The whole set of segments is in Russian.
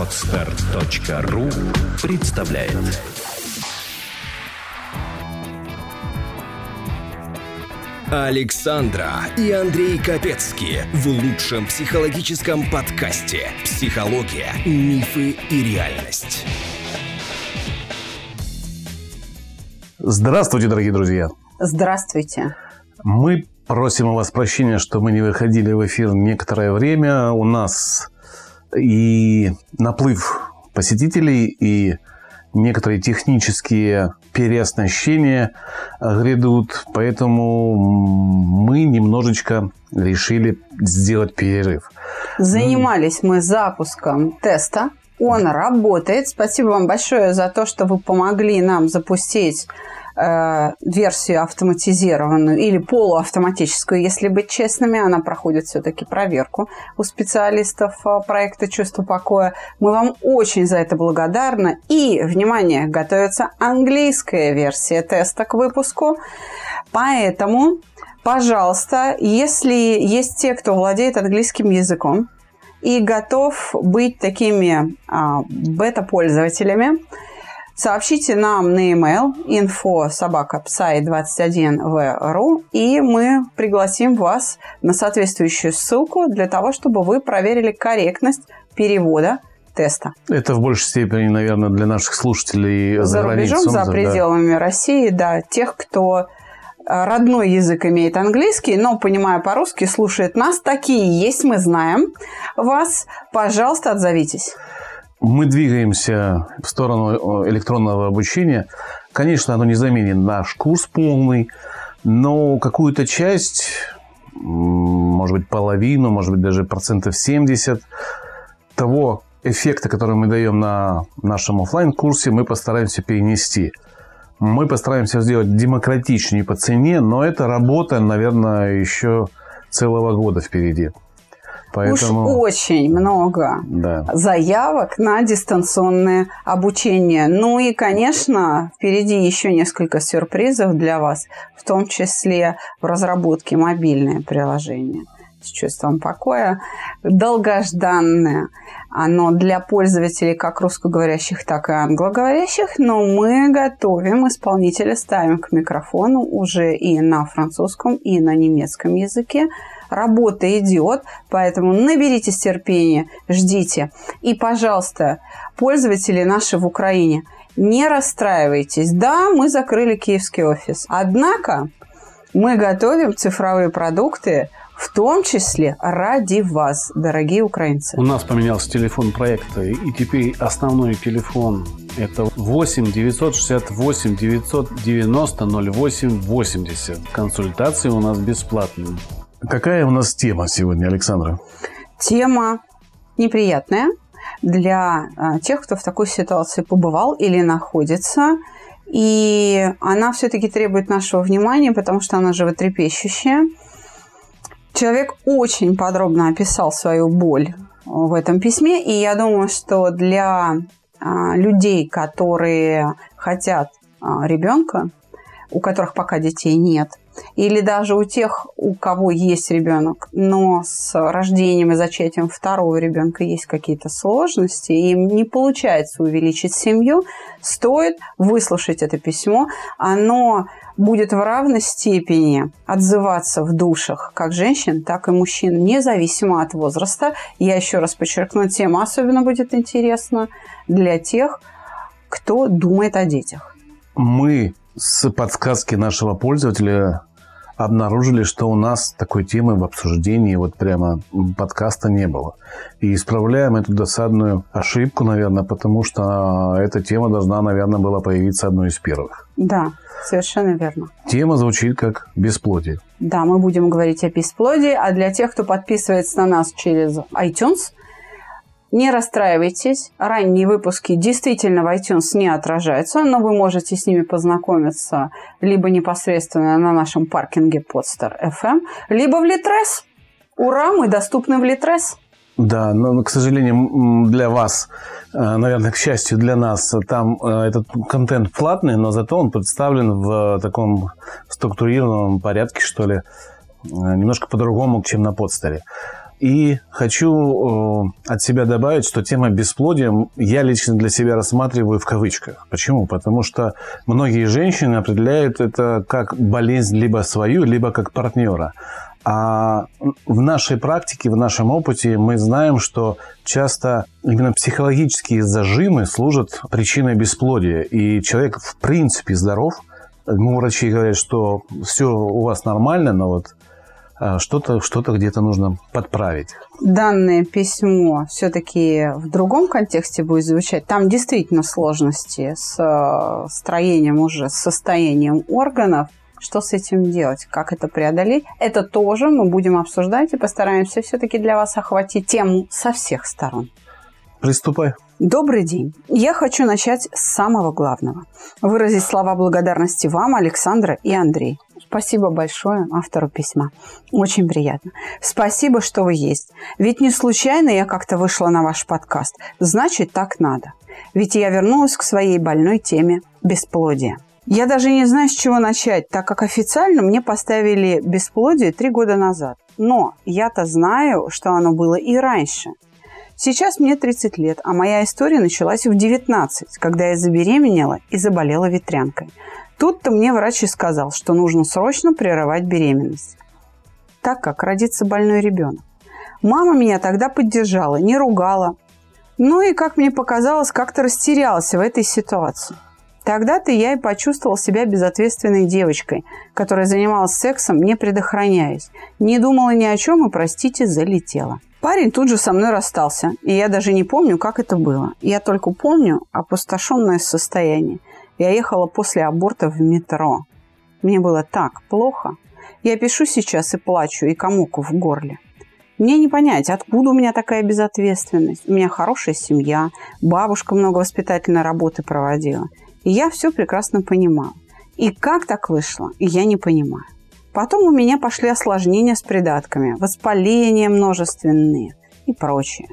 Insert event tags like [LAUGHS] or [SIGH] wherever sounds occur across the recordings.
Отстар.ру представляет Александра и Андрей Капецки в лучшем психологическом подкасте «Психология, мифы и реальность». Здравствуйте, дорогие друзья! Здравствуйте! Мы просим у вас прощения, что мы не выходили в эфир некоторое время. У нас и наплыв посетителей, и некоторые технические переоснащения грядут, поэтому мы немножечко решили сделать перерыв. Занимались мы запуском теста. Он работает. Спасибо вам большое за то, что вы помогли нам запустить версию автоматизированную или полуавтоматическую, если быть честными, она проходит все-таки проверку у специалистов э, проекта «Чувство покоя». Мы вам очень за это благодарны. И, внимание, готовится английская версия теста к выпуску. Поэтому, пожалуйста, если есть те, кто владеет английским языком, и готов быть такими а, бета-пользователями, Сообщите нам на e-mail info собака 21 и мы пригласим вас на соответствующую ссылку для того, чтобы вы проверили корректность перевода теста. Это в большей степени, наверное, для наших слушателей за, за рубежом, за пределами да. России, да, тех, кто э, родной язык имеет английский, но, понимая по-русски, слушает нас. Такие есть, мы знаем вас. Пожалуйста, отзовитесь мы двигаемся в сторону электронного обучения. Конечно, оно не заменит наш курс полный, но какую-то часть, может быть, половину, может быть, даже процентов 70 того эффекта, который мы даем на нашем офлайн курсе мы постараемся перенести. Мы постараемся сделать демократичнее по цене, но это работа, наверное, еще целого года впереди. Поэтому... Уж очень много да. заявок на дистанционное обучение. Ну и, конечно, впереди еще несколько сюрпризов для вас, в том числе в разработке мобильное приложение с чувством покоя, долгожданное. Оно для пользователей как русскоговорящих, так и англоговорящих, но мы готовим исполнителя, ставим к микрофону уже и на французском, и на немецком языке работа идет, поэтому наберитесь терпения, ждите. И, пожалуйста, пользователи наши в Украине, не расстраивайтесь. Да, мы закрыли киевский офис. Однако мы готовим цифровые продукты, в том числе ради вас, дорогие украинцы. У нас поменялся телефон проекта, и теперь основной телефон это 8 968 990 08 80. Консультации у нас бесплатные. Какая у нас тема сегодня, Александра? Тема неприятная для а, тех, кто в такой ситуации побывал или находится. И она все-таки требует нашего внимания, потому что она животрепещущая. Человек очень подробно описал свою боль в этом письме, и я думаю, что для а, людей, которые хотят а, ребенка, у которых пока детей нет, или даже у тех, у кого есть ребенок, но с рождением и зачатием второго ребенка есть какие-то сложности, им не получается увеличить семью, стоит выслушать это письмо. Оно будет в равной степени отзываться в душах как женщин, так и мужчин, независимо от возраста. Я еще раз подчеркну, тема особенно будет интересна для тех, кто думает о детях. Мы с подсказки нашего пользователя обнаружили, что у нас такой темы в обсуждении вот прямо подкаста не было. И исправляем эту досадную ошибку, наверное, потому что эта тема должна, наверное, была появиться одной из первых. Да, совершенно верно. Тема звучит как бесплодие. Да, мы будем говорить о бесплодии, а для тех, кто подписывается на нас через iTunes, не расстраивайтесь, ранние выпуски действительно в iTunes не отражаются, но вы можете с ними познакомиться либо непосредственно на нашем паркинге Podster FM, либо в Литрес. Ура, мы доступны в Литрес. Да, но, к сожалению, для вас, э, наверное, к счастью для нас, там э, этот контент платный, но зато он представлен в таком структурированном порядке, что ли, э, немножко по-другому, чем на подстере. И хочу э, от себя добавить, что тема бесплодия я лично для себя рассматриваю в кавычках. Почему? Потому что многие женщины определяют это как болезнь либо свою, либо как партнера. А в нашей практике, в нашем опыте мы знаем, что часто именно психологические зажимы служат причиной бесплодия. И человек в принципе здоров. Ему врачи говорят, что все у вас нормально, но вот что-то что где-то нужно подправить. Данное письмо все-таки в другом контексте будет звучать. Там действительно сложности с э, строением уже, с состоянием органов. Что с этим делать? Как это преодолеть? Это тоже мы будем обсуждать и постараемся все-таки для вас охватить тему со всех сторон. Приступай. Добрый день. Я хочу начать с самого главного. Выразить слова благодарности вам, Александра и Андрей. Спасибо большое автору письма. Очень приятно. Спасибо, что вы есть. Ведь не случайно я как-то вышла на ваш подкаст. Значит, так надо. Ведь я вернулась к своей больной теме – бесплодия. Я даже не знаю, с чего начать, так как официально мне поставили бесплодие три года назад. Но я-то знаю, что оно было и раньше. Сейчас мне 30 лет, а моя история началась в 19, когда я забеременела и заболела ветрянкой. Тут-то мне врач и сказал, что нужно срочно прерывать беременность, так как родится больной ребенок. Мама меня тогда поддержала, не ругала. Ну и, как мне показалось, как-то растерялась в этой ситуации. Тогда-то я и почувствовала себя безответственной девочкой, которая занималась сексом, не предохраняясь. Не думала ни о чем и, простите, залетела. Парень тут же со мной расстался, и я даже не помню, как это было. Я только помню опустошенное состояние. Я ехала после аборта в метро. Мне было так плохо. Я пишу сейчас и плачу, и комок в горле. Мне не понять, откуда у меня такая безответственность. У меня хорошая семья, бабушка много воспитательной работы проводила. И я все прекрасно понимала. И как так вышло, я не понимаю. Потом у меня пошли осложнения с придатками, воспаления множественные и прочее.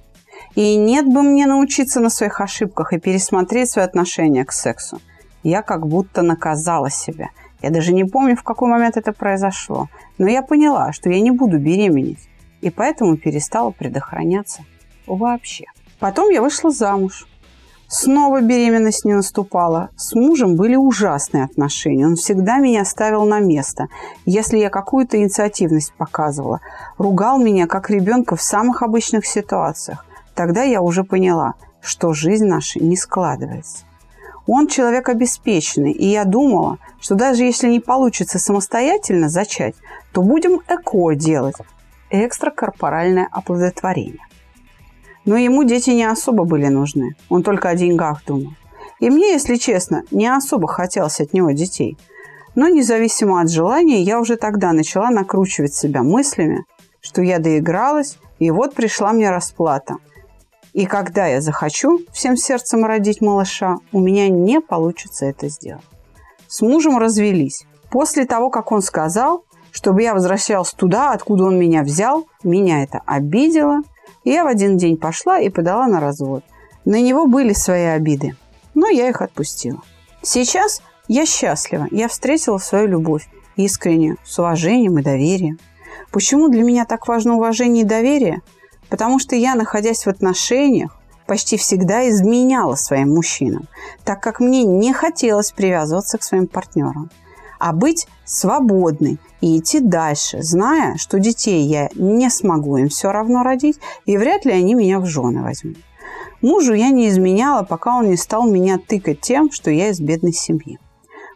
И нет бы мне научиться на своих ошибках и пересмотреть свое отношение к сексу я как будто наказала себя. Я даже не помню, в какой момент это произошло. Но я поняла, что я не буду беременеть. И поэтому перестала предохраняться вообще. Потом я вышла замуж. Снова беременность не наступала. С мужем были ужасные отношения. Он всегда меня ставил на место, если я какую-то инициативность показывала. Ругал меня, как ребенка, в самых обычных ситуациях. Тогда я уже поняла, что жизнь наша не складывается. Он человек обеспеченный, и я думала, что даже если не получится самостоятельно зачать, то будем ЭКО делать – экстракорпоральное оплодотворение. Но ему дети не особо были нужны, он только о деньгах думал. И мне, если честно, не особо хотелось от него детей. Но независимо от желания, я уже тогда начала накручивать себя мыслями, что я доигралась, и вот пришла мне расплата – и когда я захочу всем сердцем родить малыша, у меня не получится это сделать. С мужем развелись. После того, как он сказал, чтобы я возвращалась туда, откуда он меня взял, меня это обидело. Я в один день пошла и подала на развод. На него были свои обиды, но я их отпустила. Сейчас я счастлива. Я встретила свою любовь искренне, с уважением и доверием. Почему для меня так важно уважение и доверие – Потому что я, находясь в отношениях, почти всегда изменяла своим мужчинам, так как мне не хотелось привязываться к своим партнерам, а быть свободной и идти дальше, зная, что детей я не смогу им все равно родить, и вряд ли они меня в жены возьмут. Мужу я не изменяла, пока он не стал меня тыкать тем, что я из бедной семьи.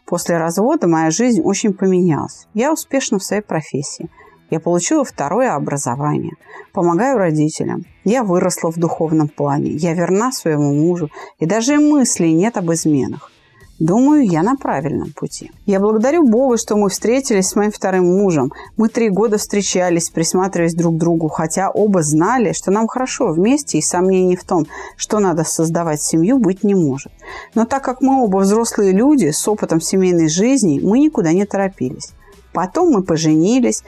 После развода моя жизнь очень поменялась. Я успешна в своей профессии – я получила второе образование. Помогаю родителям. Я выросла в духовном плане. Я верна своему мужу. И даже мыслей нет об изменах. Думаю, я на правильном пути. Я благодарю Бога, что мы встретились с моим вторым мужем. Мы три года встречались, присматриваясь друг к другу, хотя оба знали, что нам хорошо вместе, и сомнений в том, что надо создавать семью, быть не может. Но так как мы оба взрослые люди с опытом семейной жизни, мы никуда не торопились. Потом мы поженились,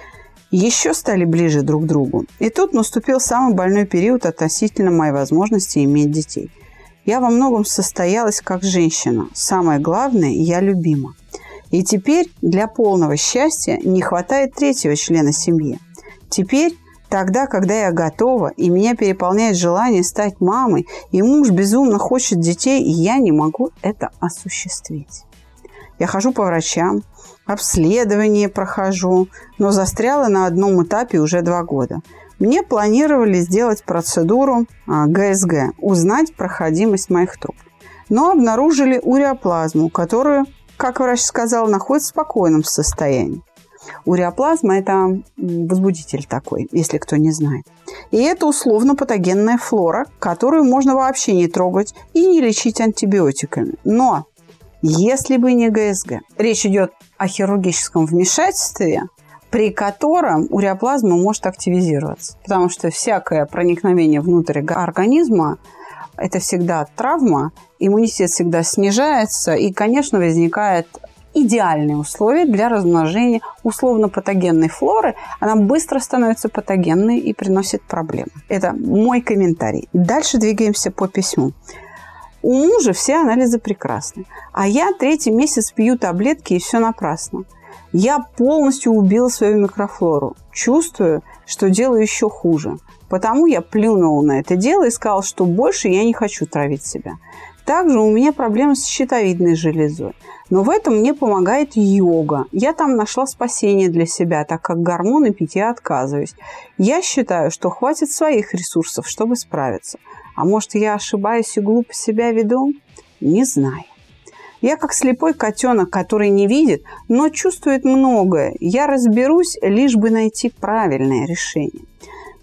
еще стали ближе друг к другу. И тут наступил самый больной период относительно моей возможности иметь детей. Я во многом состоялась как женщина. Самое главное, я любима. И теперь для полного счастья не хватает третьего члена семьи. Теперь Тогда, когда я готова, и меня переполняет желание стать мамой, и муж безумно хочет детей, и я не могу это осуществить. Я хожу по врачам, обследование прохожу, но застряла на одном этапе уже два года. Мне планировали сделать процедуру ГСГ, а, узнать проходимость моих труб. Но обнаружили уреоплазму, которую, как врач сказал, находится в спокойном состоянии. Уреоплазма – это возбудитель такой, если кто не знает. И это условно-патогенная флора, которую можно вообще не трогать и не лечить антибиотиками. Но если бы не ГСГ, речь идет о хирургическом вмешательстве, при котором уреоплазма может активизироваться. Потому что всякое проникновение внутрь организма – это всегда травма, иммунитет всегда снижается, и, конечно, возникает идеальные условия для размножения условно-патогенной флоры. Она быстро становится патогенной и приносит проблемы. Это мой комментарий. Дальше двигаемся по письму. У мужа все анализы прекрасны, а я третий месяц пью таблетки и все напрасно. Я полностью убила свою микрофлору. Чувствую, что делаю еще хуже. Потому я плюнула на это дело и сказала, что больше я не хочу травить себя. Также у меня проблемы с щитовидной железой. Но в этом мне помогает йога. Я там нашла спасение для себя, так как гормоны пить я отказываюсь. Я считаю, что хватит своих ресурсов, чтобы справиться. А может, я ошибаюсь и глупо себя веду? Не знаю. Я как слепой котенок, который не видит, но чувствует многое. Я разберусь, лишь бы найти правильное решение.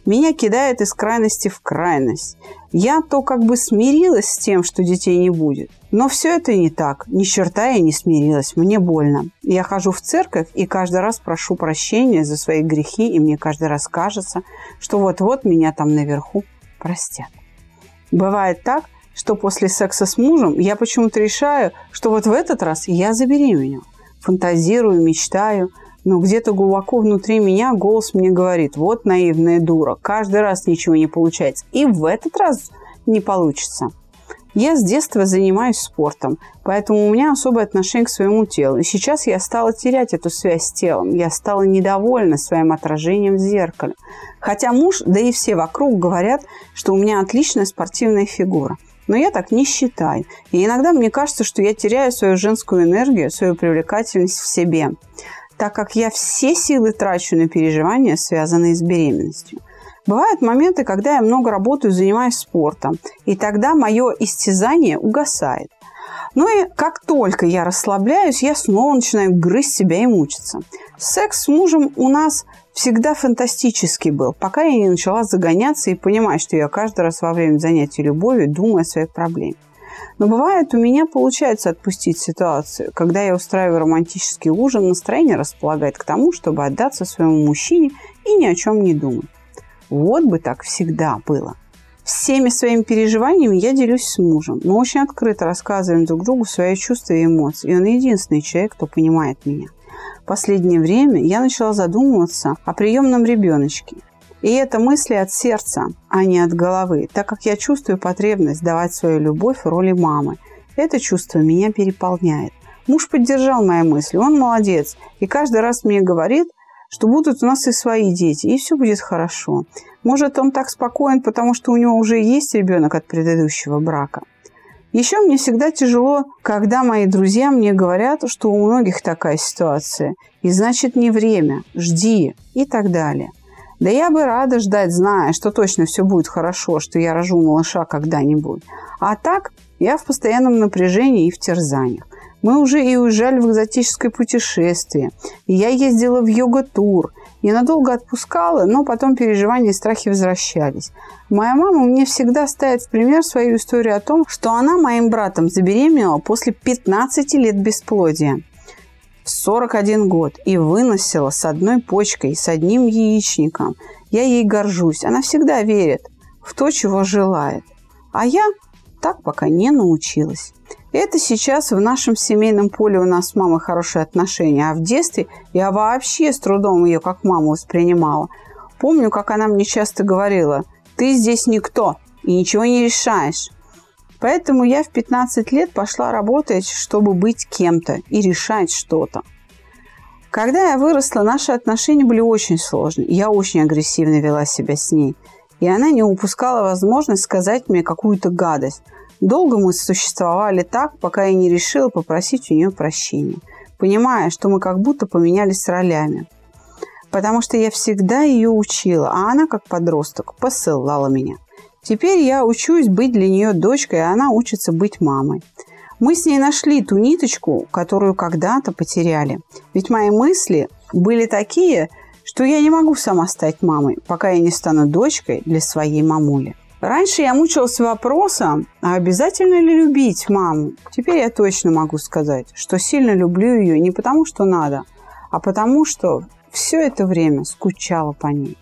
Меня кидает из крайности в крайность. Я то как бы смирилась с тем, что детей не будет. Но все это не так. Ни черта я не смирилась. Мне больно. Я хожу в церковь и каждый раз прошу прощения за свои грехи, и мне каждый раз кажется, что вот-вот меня там наверху простят. Бывает так, что после секса с мужем я почему-то решаю, что вот в этот раз я забеременю. Фантазирую, мечтаю – но где-то глубоко внутри меня голос мне говорит, вот наивная дура, каждый раз ничего не получается. И в этот раз не получится. Я с детства занимаюсь спортом, поэтому у меня особое отношение к своему телу. И сейчас я стала терять эту связь с телом. Я стала недовольна своим отражением в зеркале. Хотя муж, да и все вокруг говорят, что у меня отличная спортивная фигура. Но я так не считаю. И иногда мне кажется, что я теряю свою женскую энергию, свою привлекательность в себе так как я все силы трачу на переживания, связанные с беременностью. Бывают моменты, когда я много работаю, занимаюсь спортом, и тогда мое истязание угасает. Ну и как только я расслабляюсь, я снова начинаю грызть себя и мучиться. Секс с мужем у нас всегда фантастический был, пока я не начала загоняться и понимать, что я каждый раз во время занятий любовью думаю о своей проблеме. Но бывает, у меня получается отпустить ситуацию. Когда я устраиваю романтический ужин, настроение располагает к тому, чтобы отдаться своему мужчине и ни о чем не думать. Вот бы так всегда было. Всеми своими переживаниями я делюсь с мужем. Мы очень открыто рассказываем друг другу свои чувства и эмоции. И он единственный человек, кто понимает меня. В последнее время я начала задумываться о приемном ребеночке. И это мысли от сердца, а не от головы, так как я чувствую потребность давать свою любовь в роли мамы. Это чувство меня переполняет. Муж поддержал мои мысли, он молодец. И каждый раз мне говорит, что будут у нас и свои дети, и все будет хорошо. Может, он так спокоен, потому что у него уже есть ребенок от предыдущего брака. Еще мне всегда тяжело, когда мои друзья мне говорят, что у многих такая ситуация. И значит, не время, жди и так далее. Да я бы рада ждать, зная, что точно все будет хорошо, что я рожу малыша когда-нибудь. А так я в постоянном напряжении и в терзаниях. Мы уже и уезжали в экзотическое путешествие. И я ездила в йога-тур. Я надолго отпускала, но потом переживания и страхи возвращались. Моя мама мне всегда ставит в пример свою историю о том, что она моим братом забеременела после 15 лет бесплодия в 41 год и выносила с одной почкой, с одним яичником. Я ей горжусь. Она всегда верит в то, чего желает. А я так пока не научилась. Это сейчас в нашем семейном поле у нас с мамой хорошие отношения, а в детстве я вообще с трудом ее как маму воспринимала. Помню, как она мне часто говорила, ты здесь никто и ничего не решаешь. Поэтому я в 15 лет пошла работать, чтобы быть кем-то и решать что-то. Когда я выросла, наши отношения были очень сложные. Я очень агрессивно вела себя с ней. И она не упускала возможность сказать мне какую-то гадость. Долго мы существовали так, пока я не решила попросить у нее прощения, понимая, что мы как будто поменялись ролями. Потому что я всегда ее учила, а она, как подросток, посылала меня. Теперь я учусь быть для нее дочкой, а она учится быть мамой. Мы с ней нашли ту ниточку, которую когда-то потеряли. Ведь мои мысли были такие, что я не могу сама стать мамой, пока я не стану дочкой для своей мамули. Раньше я мучилась вопросом, а обязательно ли любить маму? Теперь я точно могу сказать, что сильно люблю ее не потому, что надо, а потому, что все это время скучала по ней.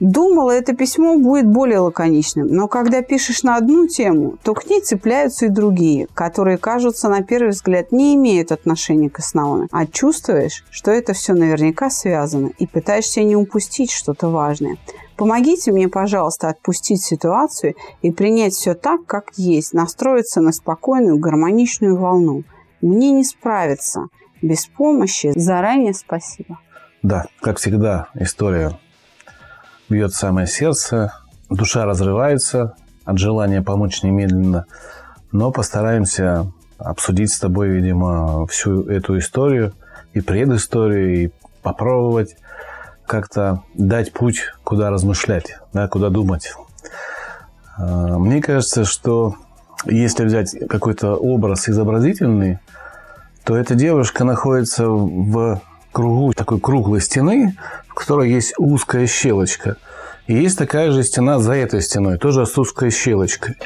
Думала, это письмо будет более лаконичным, но когда пишешь на одну тему, то к ней цепляются и другие, которые, кажутся, на первый взгляд не имеют отношения к основной, а чувствуешь, что это все наверняка связано, и пытаешься не упустить что-то важное. Помогите мне, пожалуйста, отпустить ситуацию и принять все так, как есть, настроиться на спокойную, гармоничную волну. Мне не справиться без помощи. Заранее спасибо. Да, как всегда, история бьет самое сердце, душа разрывается от желания помочь немедленно, но постараемся обсудить с тобой, видимо, всю эту историю и предысторию, и попробовать как-то дать путь, куда размышлять, да, куда думать. А, мне кажется, что если взять какой-то образ изобразительный, то эта девушка находится в кругу такой круглой стены, в которой есть узкая щелочка. И есть такая же стена за этой стеной, тоже с узкой щелочкой.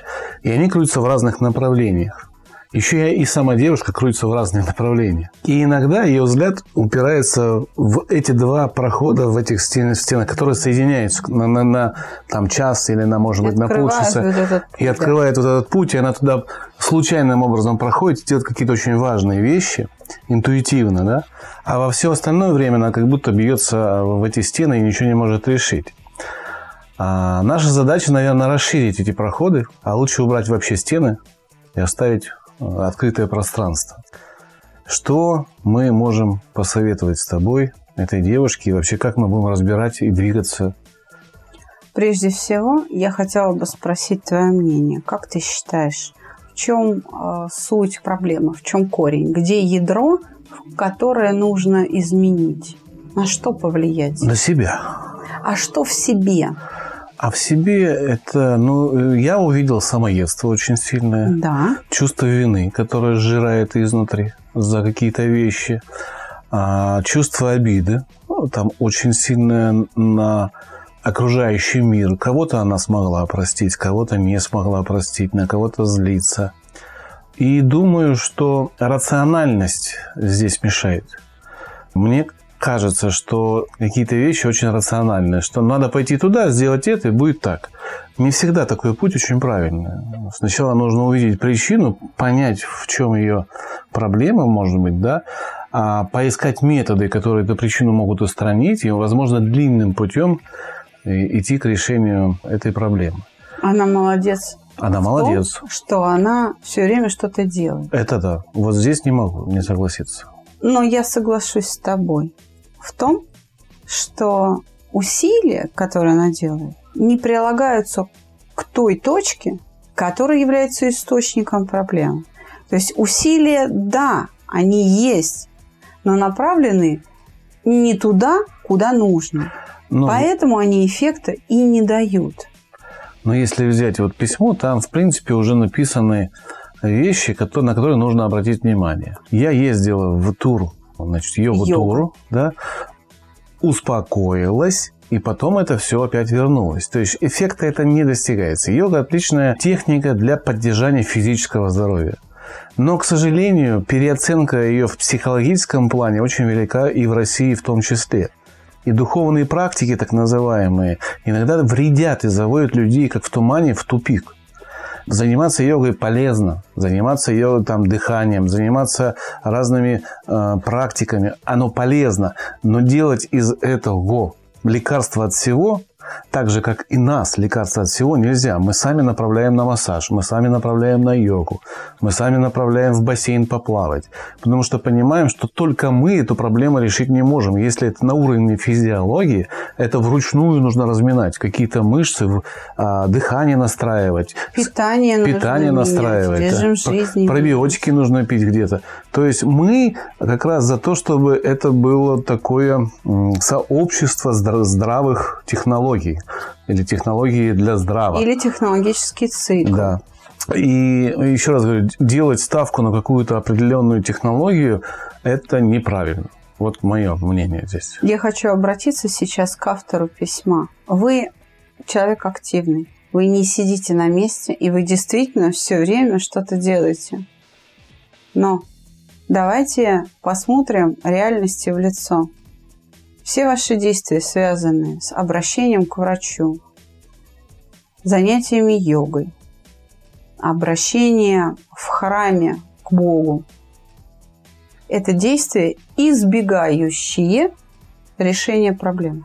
И они крутятся в разных направлениях. Еще и сама девушка крутится в разные направления. И иногда ее взгляд упирается в эти два прохода, в этих стен, стенах, которые соединяются на, на, на там, час или на, может быть, на полчаса. Вот этот и открывает вот этот путь, и она туда случайным образом проходит, делает какие-то очень важные вещи, интуитивно, да? А во все остальное время она как будто бьется в эти стены и ничего не может решить. А наша задача, наверное, расширить эти проходы, а лучше убрать вообще стены и оставить открытое пространство. Что мы можем посоветовать с тобой, этой девушке, и вообще как мы будем разбирать и двигаться? Прежде всего, я хотела бы спросить твое мнение. Как ты считаешь, в чем э, суть проблемы, в чем корень? Где ядро, которое нужно изменить? На что повлиять? На себя. А что в себе? А в себе это, ну, я увидел самоедство очень сильное. Да. Чувство вины, которое сжирает изнутри за какие-то вещи. А, чувство обиды, ну, там очень сильное на окружающий мир. Кого-то она смогла простить, кого-то не смогла простить, на кого-то злиться. И думаю, что рациональность здесь мешает. Мне кажется, что какие-то вещи очень рациональные, что надо пойти туда, сделать это, и будет так. Не всегда такой путь очень правильный. Сначала нужно увидеть причину, понять, в чем ее проблема, может быть, да, а поискать методы, которые эту причину могут устранить, и, возможно, длинным путем идти к решению этой проблемы. Она молодец. Она молодец. Том, что она все время что-то делает. Это да. Вот здесь не могу не согласиться. Но я соглашусь с тобой в том, что усилия, которые она делает, не прилагаются к той точке, которая является источником проблем. То есть усилия, да, они есть, но направлены не туда, куда нужно. Но... Ну, Поэтому они эффекта и не дают. Но если взять вот письмо, там, в принципе, уже написаны вещи, на которые нужно обратить внимание. Я ездила в тур значит, йогу-туру, да, успокоилась, и потом это все опять вернулось. То есть эффекта это не достигается. Йога отличная техника для поддержания физического здоровья. Но, к сожалению, переоценка ее в психологическом плане очень велика и в России в том числе. И духовные практики, так называемые, иногда вредят и заводят людей, как в тумане, в тупик. Заниматься йогой полезно, заниматься йогой, там, дыханием, заниматься разными э, практиками, оно полезно, но делать из этого лекарства от всего Так же, как и нас лекарства от всего нельзя. Мы сами направляем на массаж, мы сами направляем на йогу, мы сами направляем в бассейн поплавать. Потому что понимаем, что только мы эту проблему решить не можем. Если это на уровне физиологии, это вручную нужно разминать. Какие-то мышцы, а, дыхание настраивать. Питание, питание настраивать. Режим жизни. Пробиотики нужно пить где-то. То есть мы как раз за то, чтобы это было такое сообщество здравых технологий или технологии для здравого. Или технологический цикл. Да. И еще раз говорю, делать ставку на какую-то определенную технологию – это неправильно. Вот мое мнение здесь. Я хочу обратиться сейчас к автору письма. Вы человек активный. Вы не сидите на месте, и вы действительно все время что-то делаете. Но давайте посмотрим реальности в лицо. Все ваши действия связаны с обращением к врачу, занятиями йогой, обращение в храме к Богу. Это действия, избегающие решения проблемы.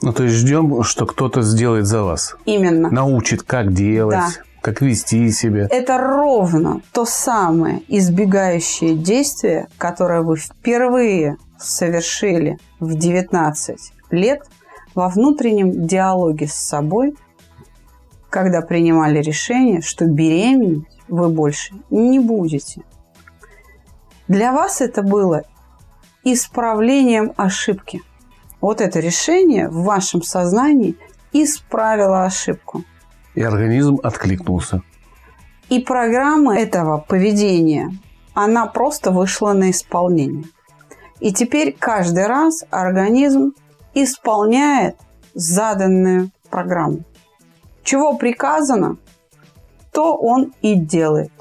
Ну, то есть ждем, что кто-то сделает за вас. Именно. Научит, как делать, да. как вести себя. Это ровно то самое избегающее действие, которое вы впервые совершили в 19 лет во внутреннем диалоге с собой, когда принимали решение, что беременеть вы больше не будете. Для вас это было исправлением ошибки. Вот это решение в вашем сознании исправило ошибку. И организм откликнулся. И программа этого поведения, она просто вышла на исполнение. И теперь каждый раз организм исполняет заданную программу. Чего приказано, то он и делает.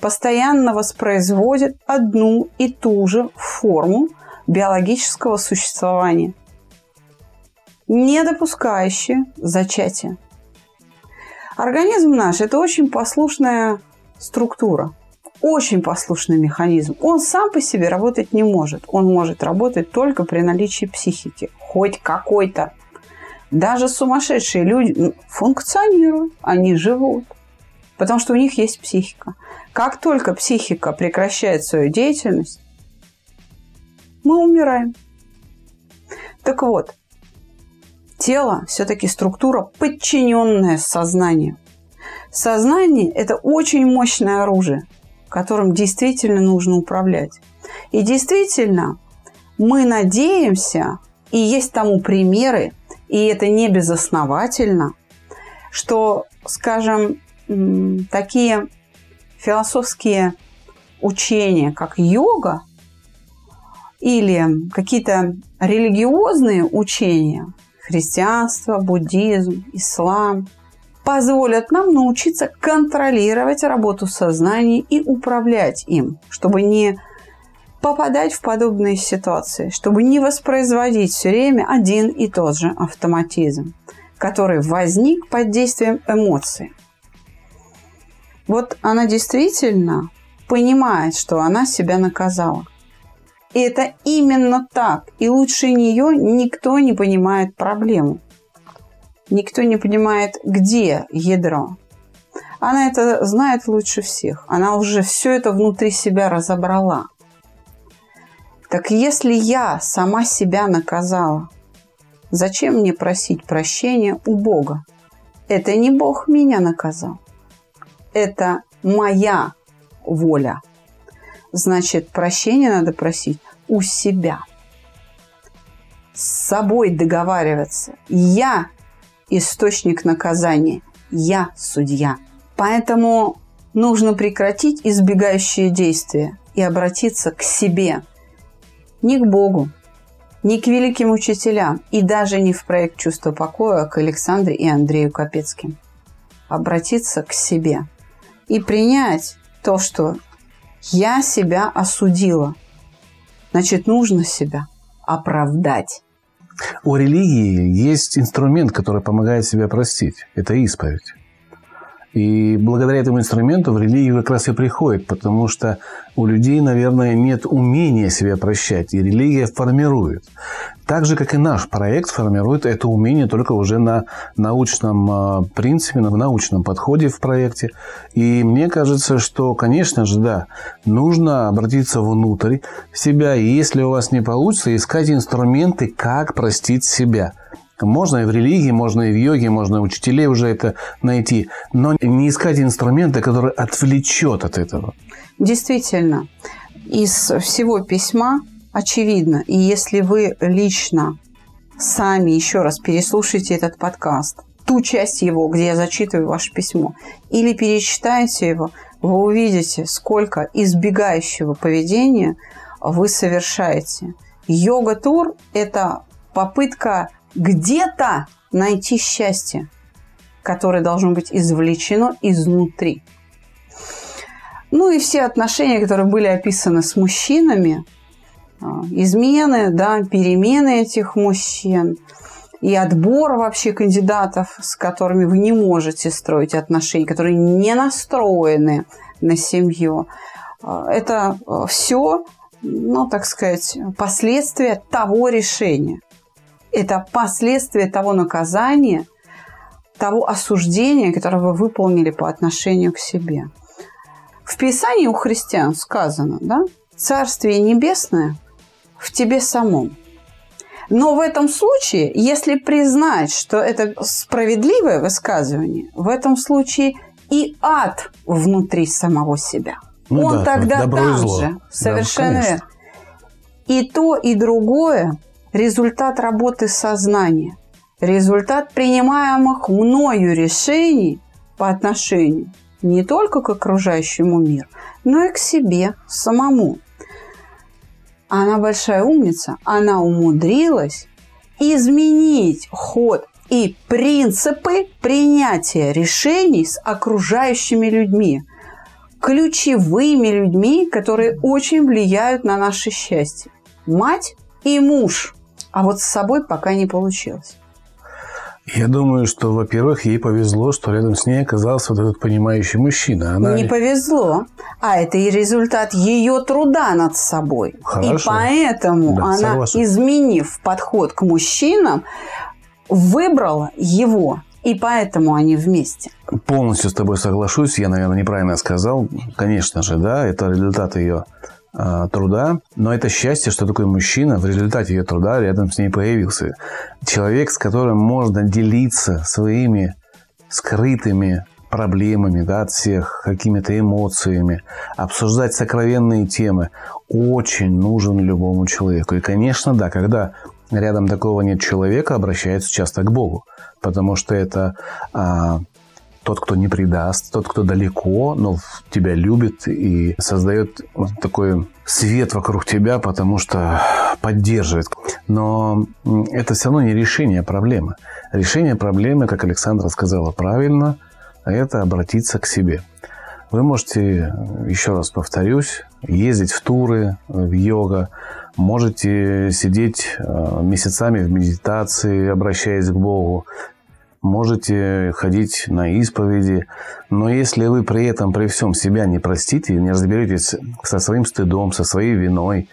Постоянно воспроизводит одну и ту же форму биологического существования, не допускающие зачатия. Организм наш – это очень послушная структура – очень послушный механизм. Он сам по себе работать не может. Он может работать только при наличии психики. Хоть какой-то. Даже сумасшедшие люди функционируют, они живут. Потому что у них есть психика. Как только психика прекращает свою деятельность, мы умираем. Так вот, тело все-таки структура, подчиненная сознанию. Сознание – это очень мощное оружие – которым действительно нужно управлять. И действительно, мы надеемся, и есть тому примеры, и это не безосновательно, что, скажем, такие философские учения, как йога, или какие-то религиозные учения, христианство, буддизм, ислам – позволят нам научиться контролировать работу сознания и управлять им, чтобы не попадать в подобные ситуации, чтобы не воспроизводить все время один и тот же автоматизм, который возник под действием эмоций. Вот она действительно понимает, что она себя наказала. И это именно так. И лучше нее никто не понимает проблему никто не понимает, где ядро. Она это знает лучше всех. Она уже все это внутри себя разобрала. Так если я сама себя наказала, зачем мне просить прощения у Бога? Это не Бог меня наказал. Это моя воля. Значит, прощения надо просить у себя. С собой договариваться. Я источник наказания. Я судья. Поэтому нужно прекратить избегающие действия и обратиться к себе. Не к Богу, не к великим учителям и даже не в проект «Чувство покоя» к Александре и Андрею Капецким. Обратиться к себе и принять то, что я себя осудила. Значит, нужно себя оправдать. У религии есть инструмент, который помогает себя простить. Это исповедь. И благодаря этому инструменту в религию как раз и приходит, потому что у людей, наверное, нет умения себя прощать, и религия формирует. Так же, как и наш проект формирует это умение только уже на научном а, принципе, на научном подходе в проекте. И мне кажется, что, конечно же, да, нужно обратиться внутрь себя, и если у вас не получится, искать инструменты, как простить себя – можно и в религии, можно и в йоге, можно и учителей уже это найти, но не искать инструменты, которые отвлечет от этого. Действительно, из всего письма очевидно, и если вы лично сами еще раз переслушаете этот подкаст, ту часть его, где я зачитываю ваше письмо, или перечитаете его, вы увидите, сколько избегающего поведения вы совершаете. Йога-тур – это попытка где-то найти счастье, которое должно быть извлечено изнутри. Ну и все отношения, которые были описаны с мужчинами, а, измены, да, перемены этих мужчин и отбор вообще кандидатов, с которыми вы не можете строить отношения, которые не настроены на семью. А, это а, все, ну, так сказать, последствия того решения – это последствия того наказания, того осуждения, которое вы выполнили по отношению к себе. В Писании у христиан сказано, да, Царствие Небесное в тебе самом. Но в этом случае, если признать, что это справедливое высказывание, в этом случае и ад внутри самого себя. Ну Он да, тогда там же. Совершенно да, верно. И то, и другое результат работы сознания, результат принимаемых мною решений по отношению не только к окружающему миру, но и к себе самому. Она большая умница, она умудрилась изменить ход и принципы принятия решений с окружающими людьми, ключевыми людьми, которые очень влияют на наше счастье. Мать и муж – а вот с собой пока не получилось. Я думаю, что, во-первых, ей повезло, что рядом с ней оказался вот этот понимающий мужчина. Она... Не повезло, а это и результат ее труда над собой. Хорошо. И поэтому да, она, согласен. изменив подход к мужчинам, выбрала его. И поэтому они вместе. Полностью с тобой соглашусь. Я, наверное, неправильно сказал. Конечно же, да, это результат ее труда, но это счастье, что такой мужчина в результате ее труда рядом с ней появился. Человек, с которым можно делиться своими скрытыми проблемами, да, от всех, какими-то эмоциями, обсуждать сокровенные темы, очень нужен любому человеку. И, конечно, да, когда рядом такого нет человека, обращается часто к Богу, потому что это а, тот, кто не предаст, тот, кто далеко, но тебя любит и создает такой свет вокруг тебя, потому что поддерживает. Но это все равно не решение проблемы. Решение проблемы, как Александра сказала правильно, это обратиться к себе. Вы можете, еще раз повторюсь, ездить в туры, в йога, можете сидеть э, месяцами в медитации, обращаясь к Богу, можете ходить на исповеди, но если вы при этом, при всем себя не простите, не разберетесь со своим стыдом, со своей виной,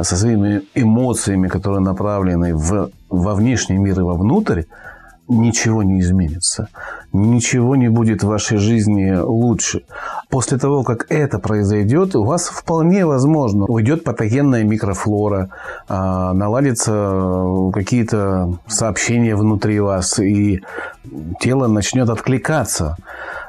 со своими эмоциями, которые направлены в, во внешний мир и вовнутрь, ничего не изменится. Ничего не будет в вашей жизни лучше. После того, как это произойдет, у вас вполне возможно уйдет патогенная микрофлора, а, наладятся какие-то сообщения внутри вас, и тело начнет откликаться.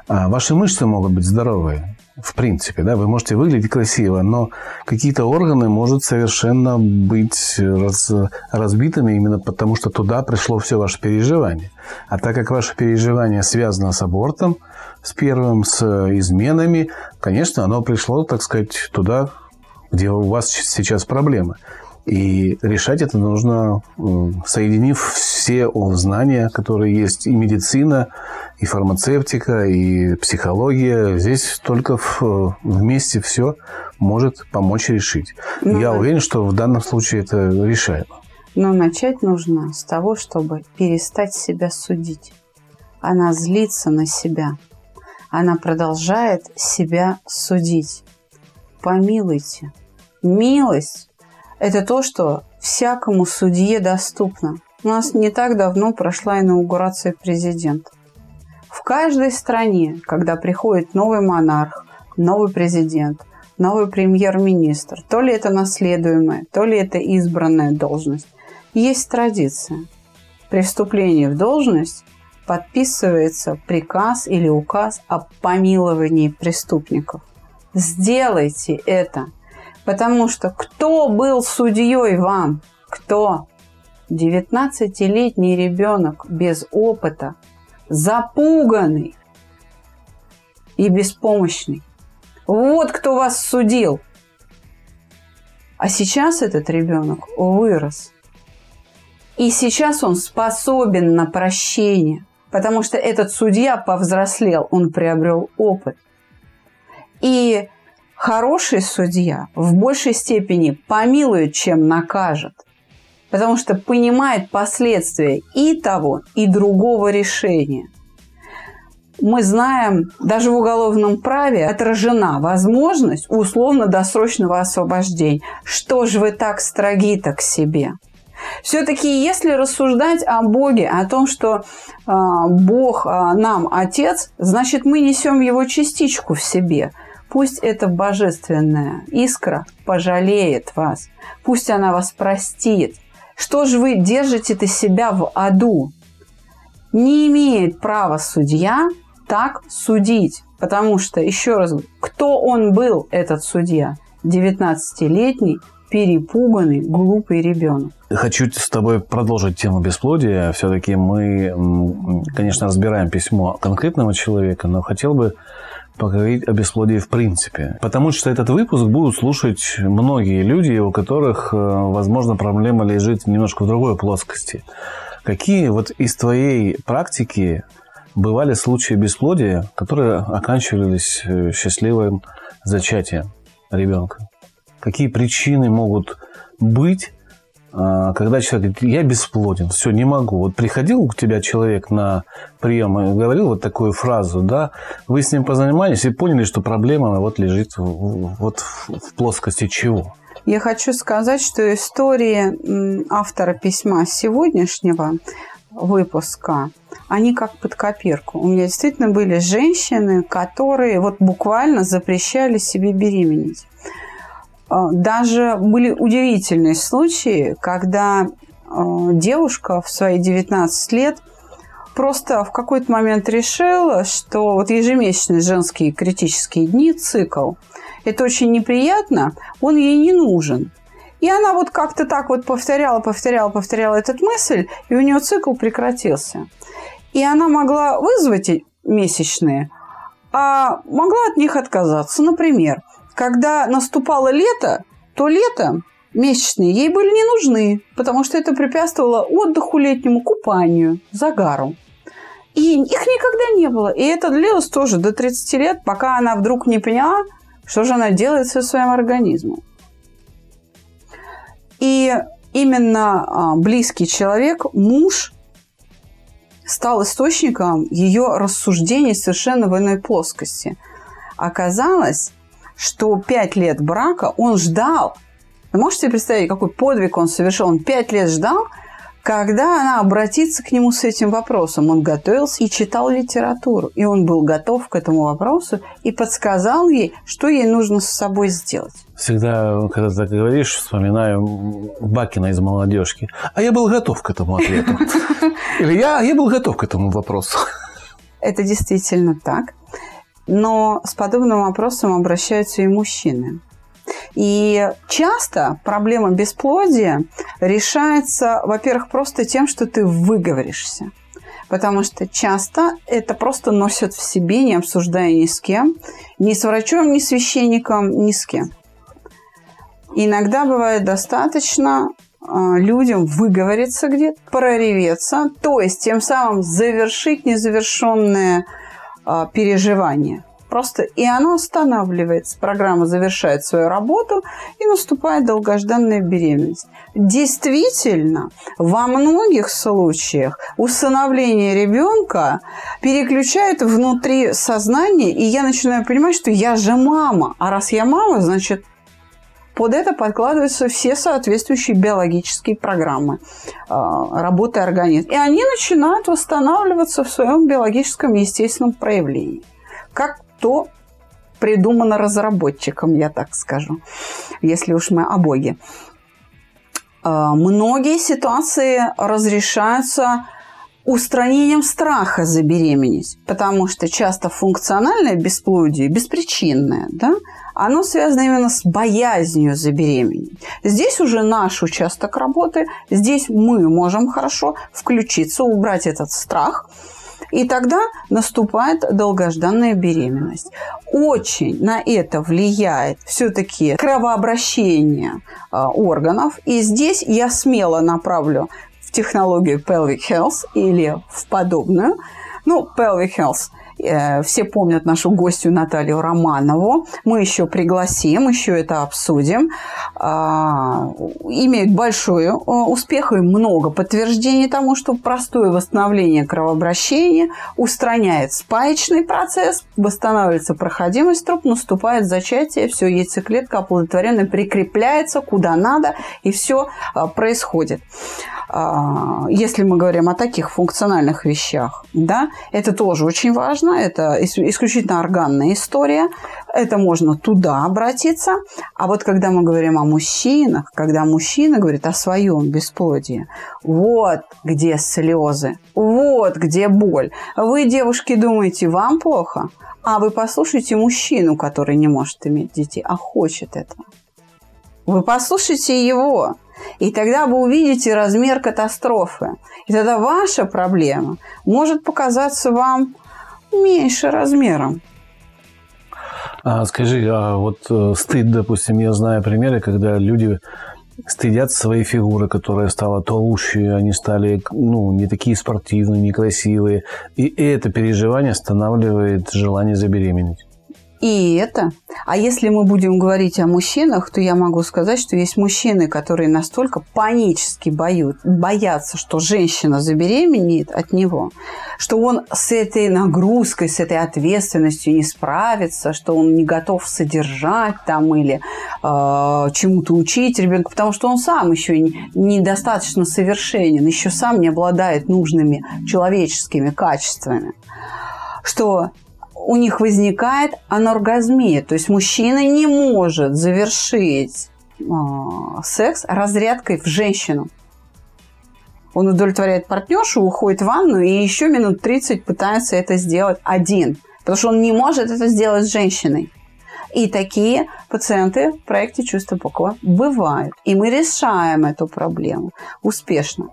А ваши мышцы могут быть здоровые в принципе, да, вы можете выглядеть красиво, но какие-то органы могут совершенно быть раз, разбитыми именно потому, что туда пришло все ваше переживание. А так как ваше переживание связано с абортом, с первым, с изменами, конечно, оно пришло, так сказать, туда, где у вас сейчас проблемы. И решать это нужно, соединив все знания, которые есть, и медицина, и фармацевтика, и психология. Здесь только в, вместе все может помочь решить. Ну, Я уверен, что в данном случае это решаемо. Но начать нужно с того, чтобы перестать себя судить. Она злится на себя. она продолжает себя судить. Помилуйте. Милость – это то, что всякому судье доступно. У нас не так давно прошла инаугурация президента. В каждой стране, когда приходит новый монарх, новый президент, новый премьер-министр, то ли это наследуемая, то ли это избранная должность, есть традиция. При вступлении в должность подписывается приказ или указ о помиловании преступников. Сделайте это, потому что кто был судьей вам? Кто? 19-летний ребенок без опыта, запуганный и беспомощный. Вот кто вас судил. А сейчас этот ребенок вырос. И сейчас он способен на прощение, потому что этот судья повзрослел, он приобрел опыт. И хороший судья в большей степени помилует, чем накажет потому что понимает последствия и того, и другого решения. Мы знаем, даже в уголовном праве отражена возможность условно-досрочного освобождения. Что же вы так строги-то к себе? Все-таки, если рассуждать о Боге, о том, что э, Бог э, нам Отец, значит, мы несем Его частичку в себе. Пусть эта божественная искра пожалеет вас. Пусть она вас простит. Что же вы держите-то себя в аду? Не имеет права судья так судить. Потому что, еще раз, кто он был, этот судья? 19-летний, перепуганный, глупый ребенок. Хочу с тобой продолжить тему бесплодия. Все-таки мы, конечно, разбираем письмо конкретного человека, но хотел бы поговорить о бесплодии в принципе. Потому что этот выпуск будут слушать многие люди, у которых, э, возможно, проблема лежит немножко в другой плоскости. Какие вот из твоей практики бывали случаи бесплодия, которые оканчивались э, счастливым зачатием ребенка? Какие причины могут быть когда человек говорит, я бесплоден, все, не могу. Вот приходил к тебя человек на прием и говорил вот такую фразу, да, вы с ним позанимались и поняли, что проблема вот лежит вот в плоскости чего? Я хочу сказать, что истории автора письма сегодняшнего выпуска, они как под копирку. У меня действительно были женщины, которые вот буквально запрещали себе беременеть. А, даже были удивительные случаи, когда а, девушка в свои 19 лет просто в какой-то момент решила, что вот ежемесячные женские критические дни, цикл, это очень неприятно, он ей не нужен. И она вот как-то так вот повторяла, повторяла, повторяла этот мысль, и у нее цикл прекратился. И она могла вызвать месячные, а могла от них отказаться. Например, когда наступало лето, то лето месячные ей были не нужны, потому что это препятствовало отдыху летнему, купанию, загару. И их никогда не было. И это длилось тоже до 30 лет, пока она вдруг не поняла, что же она делает со своим организмом. И именно а, близкий человек, муж, стал источником ее рассуждений совершенно в иной плоскости. Оказалось, что пять лет брака он ждал. Вы можете себе представить, какой подвиг он совершил? Он пять лет ждал, когда она обратится к нему с этим вопросом. Он готовился и читал литературу. И он был готов к этому вопросу и подсказал ей, что ей нужно с собой сделать. Всегда, когда ты так говоришь, вспоминаю Бакина из «Молодежки». А я был готов к этому ответу. [LAUGHS] Или я, я был готов к этому вопросу. Это действительно так но с подобным вопросом обращаются и мужчины. И часто проблема бесплодия решается, во-первых, просто тем, что ты выговоришься. Потому что часто это просто носят в себе, не обсуждая ни с кем, ни с врачом, ни с священником, ни с кем. Иногда бывает достаточно а, людям выговориться где-то, прореветься, то есть тем самым завершить незавершенное а, переживания. просто и оно останавливается. Программа завершает свою работу и наступает долгожданная беременность. Действительно, во многих случаях усыновление ребенка переключает внутри сознания, и я начинаю понимать, что я же мама. А раз я мама, значит, под это подкладываются все соответствующие биологические программы э, работы организма. И они начинают восстанавливаться в своем биологическом естественном проявлении. Как то придумано разработчиком, я так скажу, если уж мы о Боге. Э, многие ситуации разрешаются устранением страха забеременеть, потому что часто функциональное бесплодие, беспричинное, да, оно связано именно с боязнью забеременеть. Здесь уже наш участок работы, здесь мы можем хорошо включиться, убрать этот страх, и тогда наступает долгожданная беременность. Очень на это влияет все-таки кровообращение а, органов. И здесь я смело направлю в технологию Pelvic Health или в подобную. Ну, Pelvic Health – все помнят нашу гостью Наталью Романову. Мы еще пригласим, еще это обсудим. А, имеют большой э, успех и много подтверждений тому, что простое восстановление кровообращения устраняет спаечный процесс, восстанавливается проходимость труб, наступает зачатие, все, яйцеклетка оплодотворенная прикрепляется куда надо, и все э, происходит. А, если мы говорим о таких функциональных вещах, да, это тоже очень важно, это исключительно органная история, это можно туда обратиться, а вот когда мы говорим о мужчинах, когда мужчина говорит о своем бесплодии, вот где слезы, вот где боль. Вы, девушки, думаете, вам плохо, а вы послушайте мужчину, который не может иметь детей, а хочет этого. Вы послушайте его, и тогда вы увидите размер катастрофы. И тогда ваша проблема может показаться вам меньше размером. А, скажи, а вот э, стыд, допустим, я знаю примеры, когда люди стыдят своей фигуры, которая стала толще, они стали ну, не такие спортивные, некрасивые. И это переживание останавливает желание забеременеть и это. А если мы будем говорить о мужчинах, то я могу сказать, что есть мужчины, которые настолько панически боют, боятся, что женщина забеременеет от него, что он с этой нагрузкой, с этой ответственностью не справится, что он не готов содержать там или э, чему-то учить ребенка, потому что он сам еще недостаточно совершенен, еще сам не обладает нужными человеческими качествами что у них возникает аноргазмия, то есть мужчина не может завершить э, секс разрядкой в женщину. Он удовлетворяет партнершу, уходит в ванну и еще минут 30 пытается это сделать один, потому что он не может это сделать с женщиной. И такие пациенты в проекте «Чувство покоя» бывают. И мы решаем эту проблему успешно.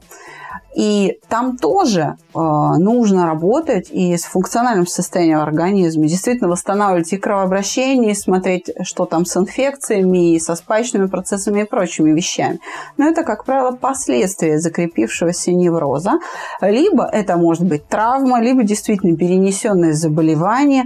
И там тоже э, нужно работать и с функциональным состоянием организма, действительно восстанавливать и кровообращение, и смотреть, что там с инфекциями, и со спаечными процессами и прочими вещами. Но это, как правило, последствия закрепившегося невроза. Либо это может быть травма, либо действительно перенесенное заболевание.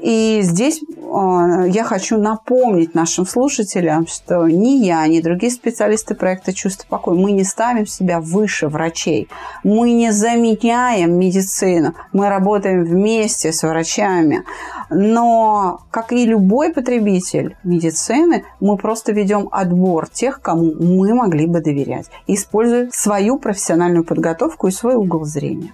И здесь э, я хочу напомнить нашим слушателям, что ни я, ни другие специалисты проекта «Чувство покоя» мы не ставим себя выше врачей. Мы не заменяем медицину. Мы работаем вместе с врачами. Но, как и любой потребитель медицины, мы просто ведем отбор тех, кому мы могли бы доверять, используя свою профессиональную подготовку и свой угол зрения.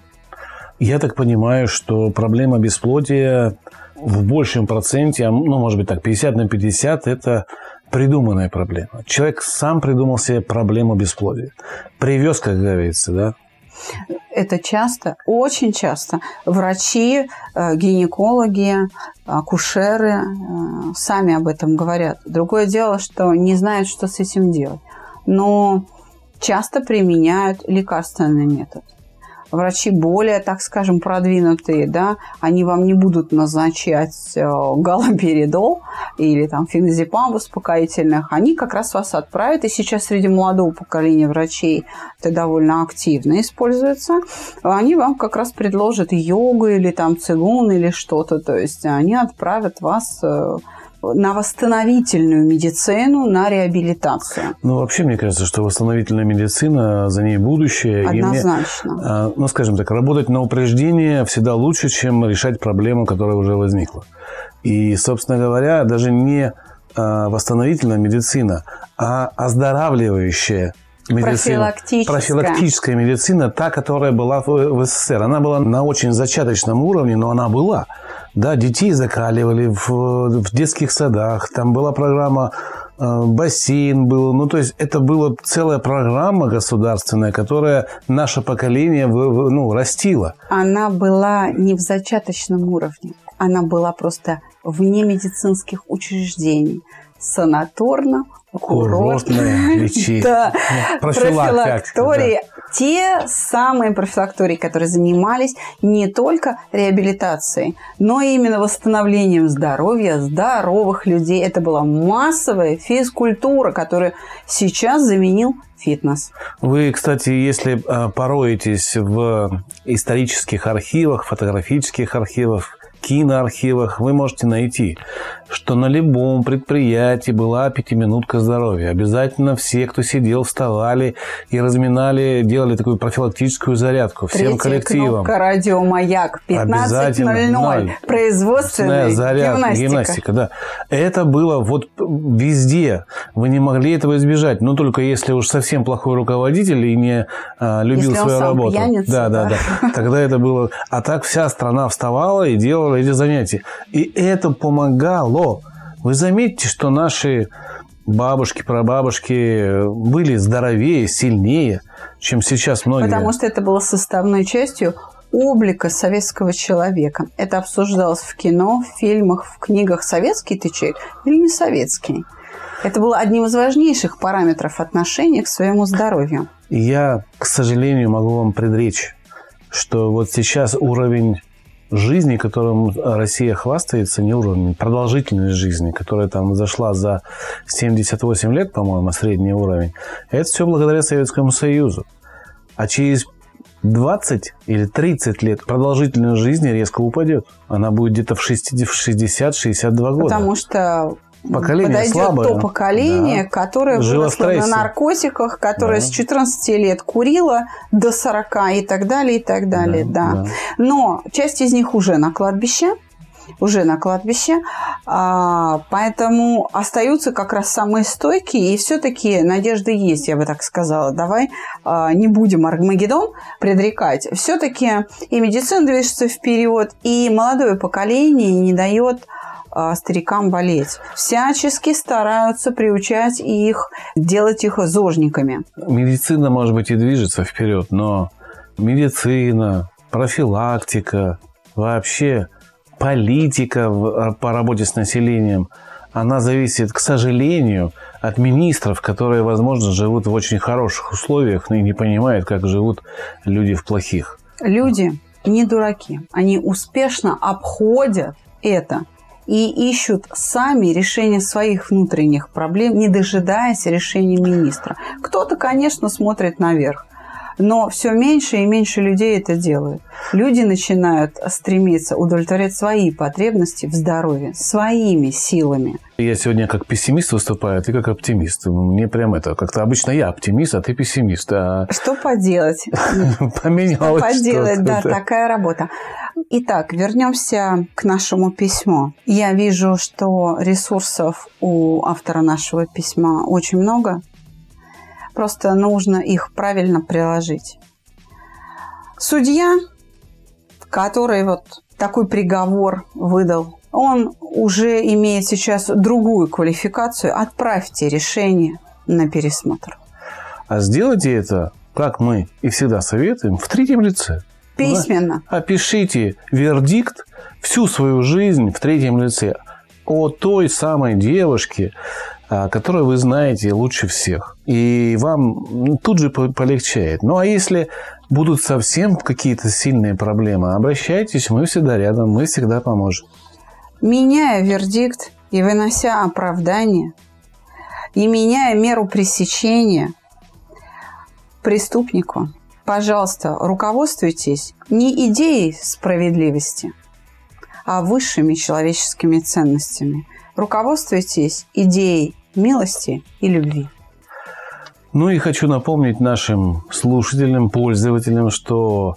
Я так понимаю, что проблема бесплодия в большем проценте, ну, может быть так, 50 на 50 – это придуманная проблема. Человек сам придумал себе проблему бесплодия. Привез, как говорится, да? Это часто, очень часто. Врачи, э, гинекологи, акушеры э, сами об этом говорят. Другое дело, что не знают, что с этим делать. Но часто применяют лекарственный метод. Врачи более, так скажем, продвинутые, да, они вам не будут назначать э, галоперидол или там феназепам успокоительных, они как раз вас отправят, и сейчас среди молодого поколения врачей это довольно активно используется, они вам как раз предложат йогу или там цигун или что-то, то есть они отправят вас э, на восстановительную медицину, на реабилитацию. Ну, вообще, мне кажется, что восстановительная медицина, за ней будущее. Однозначно. мне, а, ну, скажем так, работать на упреждение всегда лучше, чем решать проблему, которая уже возникла. И, собственно говоря, даже не а, восстановительная медицина, а оздоравливающая медицина. Профилактическая. Профилактическая медицина, та, которая была в СССР. Она была на очень зачаточном уровне, но она была. Да, детей закаливали в, в детских садах. Там была программа э, бассейн был. Ну, то есть это была целая программа государственная, которая наше поколение ну, растила. Она была не в зачаточном уровне. Она была просто вне медицинских учреждений. Санаторно Курортное лечение. Да, профилактории. Те самые профилактории, которые занимались не только реабилитацией, но и именно восстановлением здоровья здоровых людей. Это была массовая физкультура, которую сейчас заменил фитнес. Вы, кстати, если а, пороетесь в исторических архивах, фотографических архивах, киноархивах вы можете найти, что на любом предприятии была пятиминутка здоровья. Обязательно все, кто сидел, вставали и разминали, делали такую профилактическую зарядку всем Третья коллективам. кнопка «Радиомаяк» 15.00. Производственная зарядка, гимнастика. гимнастика. Да. Это было вот везде. Вы не могли этого избежать. Но только если уж совсем плохой руководитель и не а, любил если свою работу. Пьяница, да, да, да, да. Тогда это было... А так вся страна вставала и делала эти занятия. И это помогало. Вы заметите, что наши бабушки, прабабушки были здоровее, сильнее, чем сейчас многие. Потому что это было составной частью облика советского человека. Это обсуждалось в кино, в фильмах, в книгах. Советский ты человек или не советский? Это было одним из важнейших параметров отношения к своему здоровью. Я, к сожалению, могу вам предречь, что вот сейчас уровень жизни, которым Россия хвастается, не уровень, продолжительность жизни, которая там зашла за 78 лет, по-моему, средний уровень, это все благодаря Советскому Союзу. А через 20 или 30 лет продолжительность жизни резко упадет. Она будет где-то в 60-62 года. Потому что поколение подойдет слабое. то поколение, да. которое выросло на наркотиках, которое да. с 14 лет курило до 40 и так далее, и так далее. Да, да. Да. Но часть из них уже на кладбище, уже на кладбище, а, поэтому остаются как раз самые стойкие, и все-таки надежда есть, я бы так сказала. Давай а, не будем Армагеддон предрекать. Все-таки и медицина движется вперед, и молодое поколение не дает старикам болеть. Всячески стараются приучать их, делать их зожниками. Медицина, может быть, и движется вперед, но медицина, профилактика, вообще политика а, по работе с населением, она зависит, к сожалению, от министров, которые, возможно, живут в очень хороших условиях и не понимают, как живут люди в плохих. Люди не дураки. Они успешно обходят это и ищут сами решение своих внутренних проблем, не дожидаясь решения министра. Кто-то, конечно, смотрит наверх, но все меньше и меньше людей это делают. Люди начинают стремиться удовлетворять свои потребности в здоровье своими силами. Я сегодня как пессимист выступаю, а ты как оптимист. Мне прям это, как-то обычно я оптимист, а ты пессимист. А... Что поделать? [LAUGHS] Поменялось Что поделать, да, такая работа. Итак, вернемся к нашему письму. Я вижу, что ресурсов у автора нашего письма очень много. Просто нужно их правильно приложить. Судья, который вот такой приговор выдал, он уже имеет сейчас другую квалификацию. Отправьте решение на пересмотр. А сделайте это, как мы и всегда советуем, в третьем лице. Письменно. Да? Опишите вердикт всю свою жизнь в третьем лице о той самой девушке, а, которую вы знаете лучше всех. И вам тут же полегчает. Ну а если будут совсем какие-то сильные проблемы, обращайтесь, мы всегда рядом, мы всегда поможем. Меняя вердикт и вынося оправдание, и меняя меру пресечения преступнику, пожалуйста, руководствуйтесь не идеей справедливости, а высшими человеческими ценностями. Руководствуйтесь идеей милости и любви. Ну и хочу напомнить нашим слушателям, пользователям, что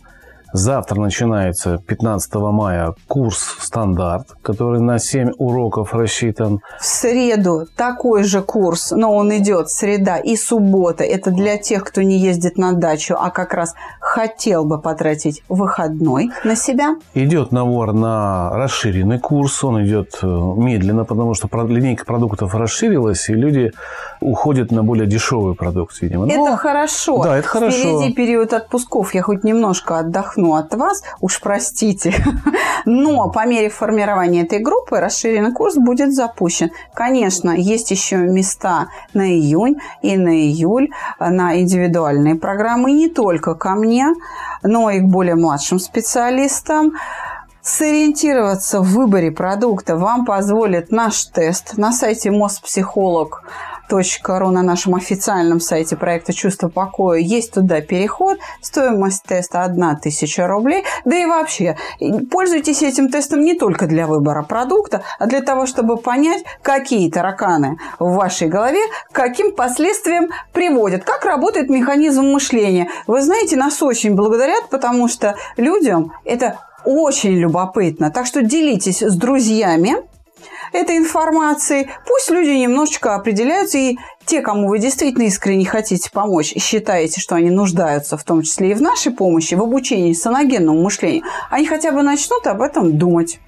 Завтра начинается 15 мая курс «Стандарт», который на 7 уроков рассчитан. В среду такой же курс, но он идет среда и суббота. Это для тех, кто не ездит на дачу, а как раз хотел бы потратить выходной на себя. Идет набор на расширенный курс. Он идет э, медленно, потому что линейка продуктов расширилась, и люди уходят на более дешевый продукт, видимо. Но... Это хорошо. Да, это хорошо. Впереди период отпусков. Я хоть немножко отдохну отвыкну от вас, уж простите. [LAUGHS] Но по мере формирования этой группы расширенный курс будет запущен. Конечно, есть еще места на июнь и на июль на индивидуальные программы не только ко мне, но и к более младшим специалистам. Сориентироваться в выборе продукта вам позволит наш тест на сайте Моспсихолог ру на нашем официальном сайте проекта «Чувство покоя». Есть туда переход. Стоимость теста 1000 рублей. Да и вообще, пользуйтесь этим тестом не только для выбора продукта, а для того, чтобы понять, какие тараканы в вашей голове каким последствиям приводят, как работает механизм мышления. Вы знаете, нас очень благодарят, потому что людям это очень любопытно. Так что делитесь с друзьями этой информации. Пусть люди немножечко определяются, и те, кому вы действительно искренне хотите помочь и считаете, что они нуждаются, в том числе и в нашей помощи, в обучении саногенному мышлению, они хотя бы начнут об этом думать.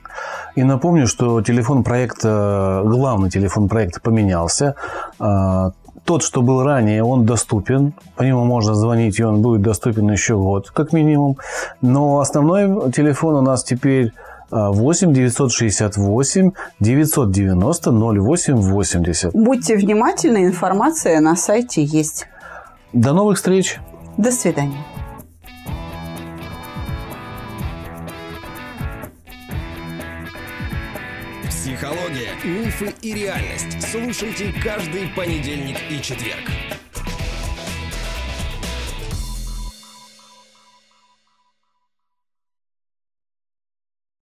И напомню, что телефон проекта, главный телефон проекта поменялся. А, тот, что был ранее, он доступен. По нему можно звонить, и он будет доступен еще год, как минимум. Но основной телефон у нас теперь 8 968 990 08 80. Будьте внимательны, информация на сайте есть. До новых встреч. До свидания. Психология, мифы и реальность. Слушайте каждый понедельник и четверг.